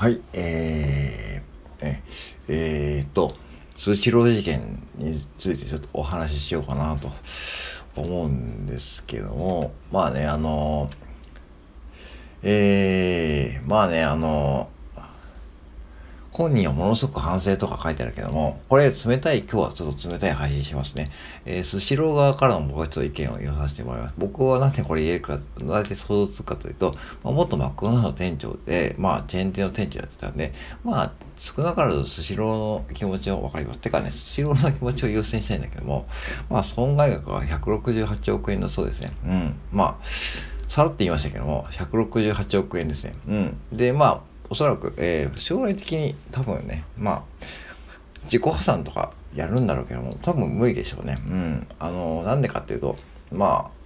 はい、えー、え、えー、っと、スシロー事件についてちょっとお話ししようかなと思うんですけども、まあね、あの、えー、まあね、あの、本人はものすごく反省とか書いてあるけども、これ冷たい、今日はちょっと冷たい配信しますね。えー、スシロー側からの僕はちょっと意見を言わさせてもらいます。僕はなんでこれ言えるか、大体想像つくかというと、まあ、元マクドナルド店長で、まあ、チェーン店の店長やってたんで、まあ、少なからずスシローの気持ちをわかります。てかね、スシローの気持ちを優先したいんだけども、まあ、損害額は168億円だそうですね。うん。まあ、さらって言いましたけども、168億円ですね。うん。で、まあ、おそらく、えー、将来的に多分ね、まあ、自己破産とかやるんだろうけども、多分無理でしょうね。うん。あの、なんでかっていうと、まあ、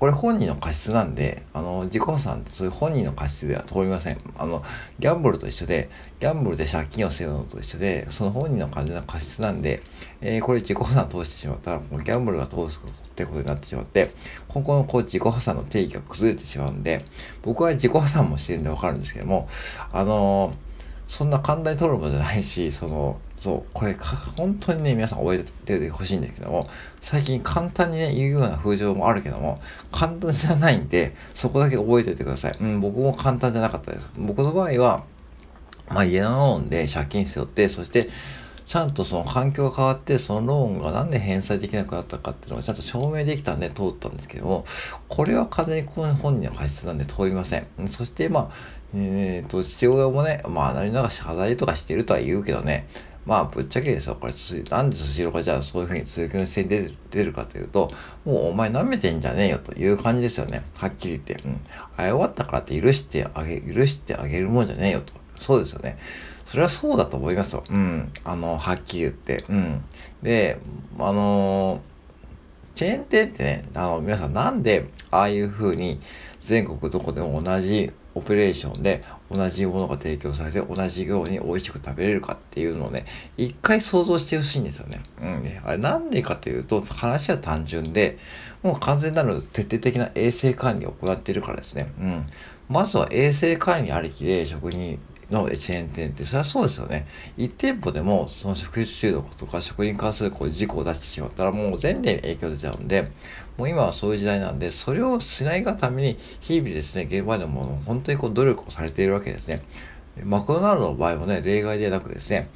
これ本人の過失なんで、あの、自己破産ってそういう本人の過失では通りません。あの、ギャンブルと一緒で、ギャンブルで借金を背負うのと一緒で、その本人の完全な過失なんで、えー、これ自己破産通してしまったら、もうギャンブルが通すことってことになってしまって、今後のこう自己破産の定義が崩れてしまうんで、僕は自己破産もしてるんでわかるんですけども、あのー、そんな簡単に取るものじゃないし、その、そう、これ本当にね、皆さん覚えておいてほしいんですけども、最近簡単にね、言うような風潮もあるけども、簡単じゃないんで、そこだけ覚えておいてください。うん、僕も簡単じゃなかったです。僕の場合は、まあ家のローンで借金背負って、そして、ちゃんとその環境が変わって、そのローンがなんで返済できなくなったかっていうのがちゃんと証明できたんで通ったんですけども、これは完全に本人の過失なんで通りません。そしてまあ、えっ、ー、と、父親もね、まあ何ら謝罪とかしてるとは言うけどね、まあ、ぶっちゃけですよ。これ、なんでスシローがじゃあそういうふうに通勤して出出るかというと、もうお前舐めてんじゃねえよという感じですよね。はっきり言って。うん。あ、終わったからって許してあげ、許してあげるもんじゃねえよと。そうですよね。それはそうだと思いますよ。うん。あの、はっきり言って。うん。で、あのチェーン店ってね、あの、皆さんなんでああいうふうに全国どこでも同じオペレーションで同じものが提供されて同じように美味しく食べれるかっていうのをね、一回想像してほしいんですよね。うん。あれなんでかというと、話は単純で、もう完全なる徹底的な衛生管理を行っているからですね。うん。まずは衛生管理ありきで食品のチェーン店って、それはそうですよね。1店舗でも、その食事中毒とか食に関するこう事故を出してしまったら、もう全店影響出ちゃうんで、もう今はそういう時代なんで、それをしないがために、日々ですね、現場でも本当にこう努力をされているわけですね。マクドナルドの場合もね、例外でなくですね、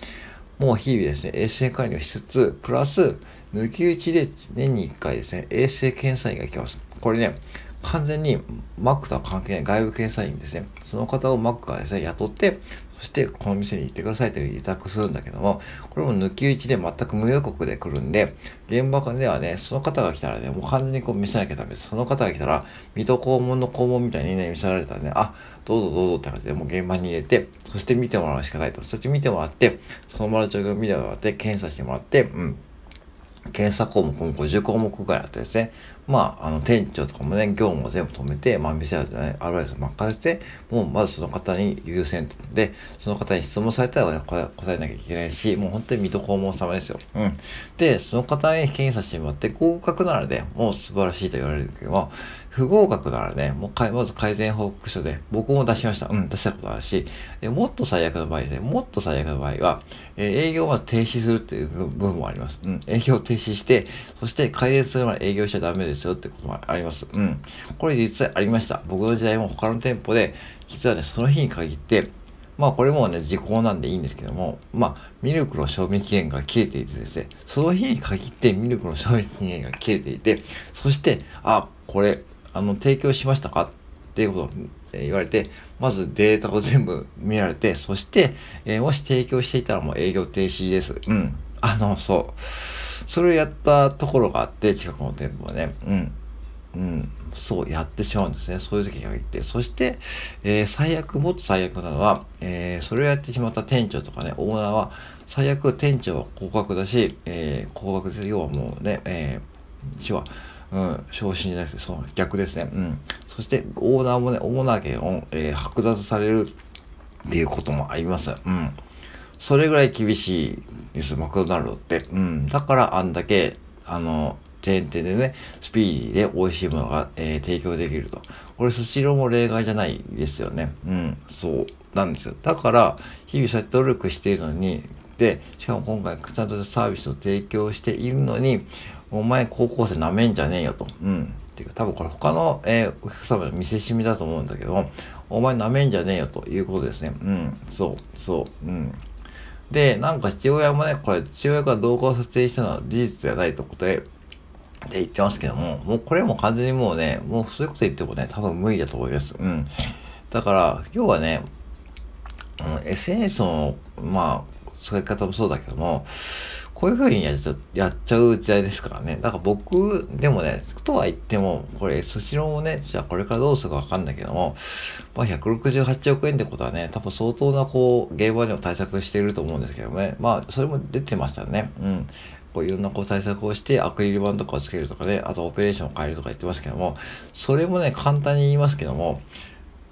もう日々ですね、衛生管理をしつつ、プラス、抜き打ちで年に1回ですね、衛生検査員が来ます。これね、完全にマックとは関係ない外部検査員ですね。その方をマックがですね、雇って、そしてこの店に行ってくださいという委託するんだけども、これも抜き打ちで全く無予告で来るんで、現場ではね、その方が来たらね、もう完全にこう見せなきゃダメです。その方が来たら、水戸黄門の黄門みたいにね、見せられたらね、あ、どうぞどうぞって感じでもう現場に入れて、そして見てもらうしかないと。そして見てもらって、その場の状況を見てもらって、検査してもらって、うん。検査項目も50項目ぐらいあってですね、まあ、あの、店長とかもね、業務を全部止めて、まあ、店はね、アルバイト任せて、もう、まずその方に優先で、その方に質問されたら、答えなきゃいけないし、もう本当に水戸黄門様ですよ。うん。で、その方に検査してもらって、合格ならね、もう素晴らしいと言われるけども、不合格ならね、もうかまず改善報告書で、僕も出しました。うん、出したことあるし、もっと最悪の場合ですね、もっと最悪の場合は、えー、営業をまず停止するっていう部分もあります。うん、営業を停止して、そして改善するまで営業しちゃダメですよってこともあります。うん。これ実際ありました。僕の時代も他の店舗で、実はね、その日に限って、まあこれもね、時効なんでいいんですけども、まあ、ミルクの賞味期限が切れていてですね、その日に限ってミルクの賞味期限が切れていて、そして、あ、これ、あの、提供しましたか？っていうことを言われて、まずデータを全部見られて、そして、えー、もし提供していたらもう営業停止です。うん。あの、そう。それをやったところがあって、近くの店舗はね。うん。うん。そう、やってしまうんですね。そういう時が限って。そして、えー、最悪、もっと最悪なのは、えー、それをやってしまった店長とかね、オーナーは、最悪店長は高額だし、えー、高額です。要はもうね、えー、は、うん、昇進じゃなくて、その逆ですね。うん。そして、オーナーもね、オーナー権を、えー、剥奪されるっていうこともあります。うん。それぐらい厳しいです、マクドナルドって。うん。だからあんだけ、あの、チェーン店でね、スピーディーで美味しいものが、えー、提供できると。これスシローも例外じゃないですよね。うん、そう。なんですよ。だから、日々そうやって努力しているのに、で、しかも今回、ちゃんとサービスを提供しているのに、お前高校生なめんじゃねえよと。うん。ていうか、多分これ他の、えー、お客様の見せしみだと思うんだけど、お前なめんじゃねえよということですね。うん。そう、そう、うん。で、なんか父親もね、これ、父親が動画を撮影したのは事実ではないとことで、で言ってますけども、もうこれも完全にもうね、もうそういうこと言ってもね、多分無理だと思います。うん。だから、要はね、うん、SNS の、まあ、使い方もそうだけども、こういう風にやっちゃやっちゃう時代ですからね。だから僕、でもね、とは言っても、これ、スシローもね、じゃあこれからどうするかわかんないけども、まあ168億円ってことはね、多分相当なこう、現場でも対策していると思うんですけどね。まあ、それも出てましたね。うん。こういろんなこう対策をして、アクリル板とかをつけるとかね、あとオペレーションを変えるとか言ってますけども、それもね、簡単に言いますけども、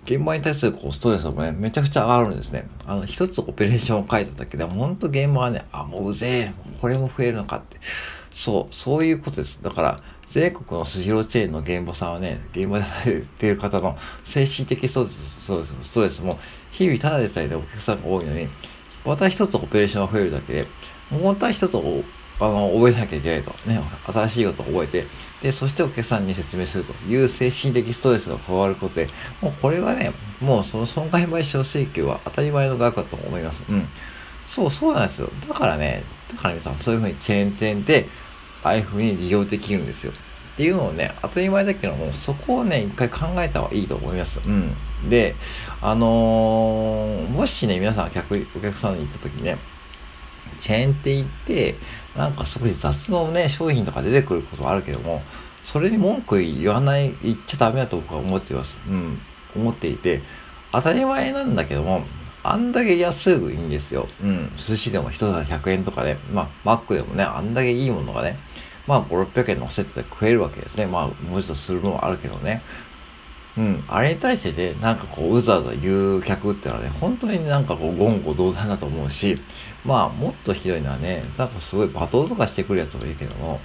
現場に対するこうストレスもね、めちゃくちゃ上がるんですね。あの、一つオペレーションを書いただけでも、ほんと現場はね、あ、もううぜえ、これも増えるのかって。そう、そういうことです。だから、全国のスシローチェーンの現場さんはね、現場で働いている方の精神的ストレス、そうですストレスも、日々ただでさえね、お客さんが多いのに、また一つオペレーションが増えるだけで、もうまた一つあの、覚えなきゃいけないと。ね、新しいことを覚えて、で、そしてお客さんに説明するという精神的ストレスが加わることで、もうこれはね、もうその損害賠償請求は当たり前の額だと思います。うん。そう、そうなんですよ。だからね、だから皆さん、そういうふうにチェーン店で、ああいうふうに利用できるんですよ。っていうのをね、当たり前だけども、そこをね、一回考えた方がいいと思います。うん。で、あのー、もしね、皆さん客、お客さんに行った時にね、チェーン店行って、なんか少し雑のね、商品とか出てくることはあるけども、それに文句言わない、言っちゃダメだと僕は思っています。うん。思っていて、当たり前なんだけども、あんだけ安くいいんですよ。うん。寿司でも一皿100円とかね、まあ、マックでもね、あんだけいいものがね、まあ、5、600円のセットで食えるわけですね。まあ、もう一度するのはあるけどね。うん。あれに対してね、なんかこう、うざうざ言う客ってのはね、本当になんかこう、言語道断だと思うし、まあ、もっとひどいのはね、なんかすごい罵倒とかしてくるやつもいるけども、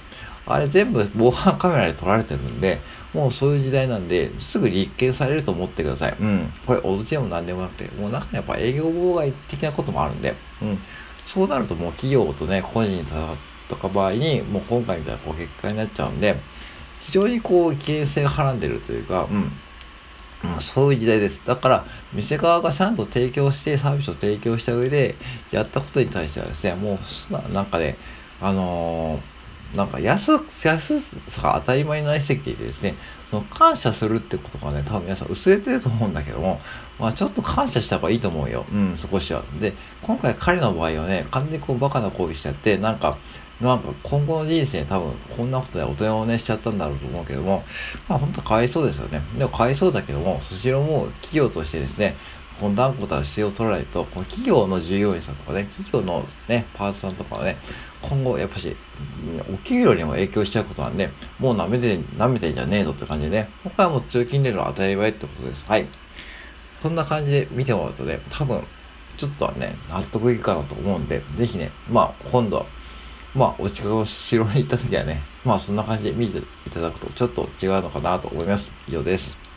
あれ全部防犯カメラで撮られてるんで、もうそういう時代なんで、すぐ立件されると思ってください。うん。これ、脅しでも何でもなくて、もうなんかやっぱ営業妨害的なこともあるんで、うん。そうなるともう企業とね、個人に戦った場合に、もう今回みたいなこう結果になっちゃうんで、非常にこう危険性がはらんでるというか、うん。ま、そういう時代です。だから、店側がちゃんと提供して、サービスを提供した上で、やったことに対してはですね、もう、なんかね、あのー、なんか安、安さが当たり前になりすぎていてですね、その感謝するってことがね、多分皆さん薄れてると思うんだけども、まあちょっと感謝した方がいいと思うよ。うん、少しは。で、今回彼の場合はね、完全にこうバカな行為しちゃって、なんか、なんか今後の人生多分こんなことで大人をねしちゃったんだろうと思うけども、まあ本当かわいそうですよね。でもかわいそうだけども、そちらも企業としてですね、この断固たる姿勢を取らないと、この企業の従業員さんとかね、企業のね、パートさんとかはね、今後やっぱし、お給料にも影響しちゃうことなんで、もう舐めて、舐めてんじゃねえぞって感じでね、今回はもう通勤出るの当たり前ってことです。はい。そんな感じで見てもらうとね、多分、ちょっとはね、納得いくかなと思うんで、ぜひね、まあ、今度は、まあ、お近くの城に行った時はね、まあそんな感じで見ていただくとちょっと違うのかなと思います。以上です。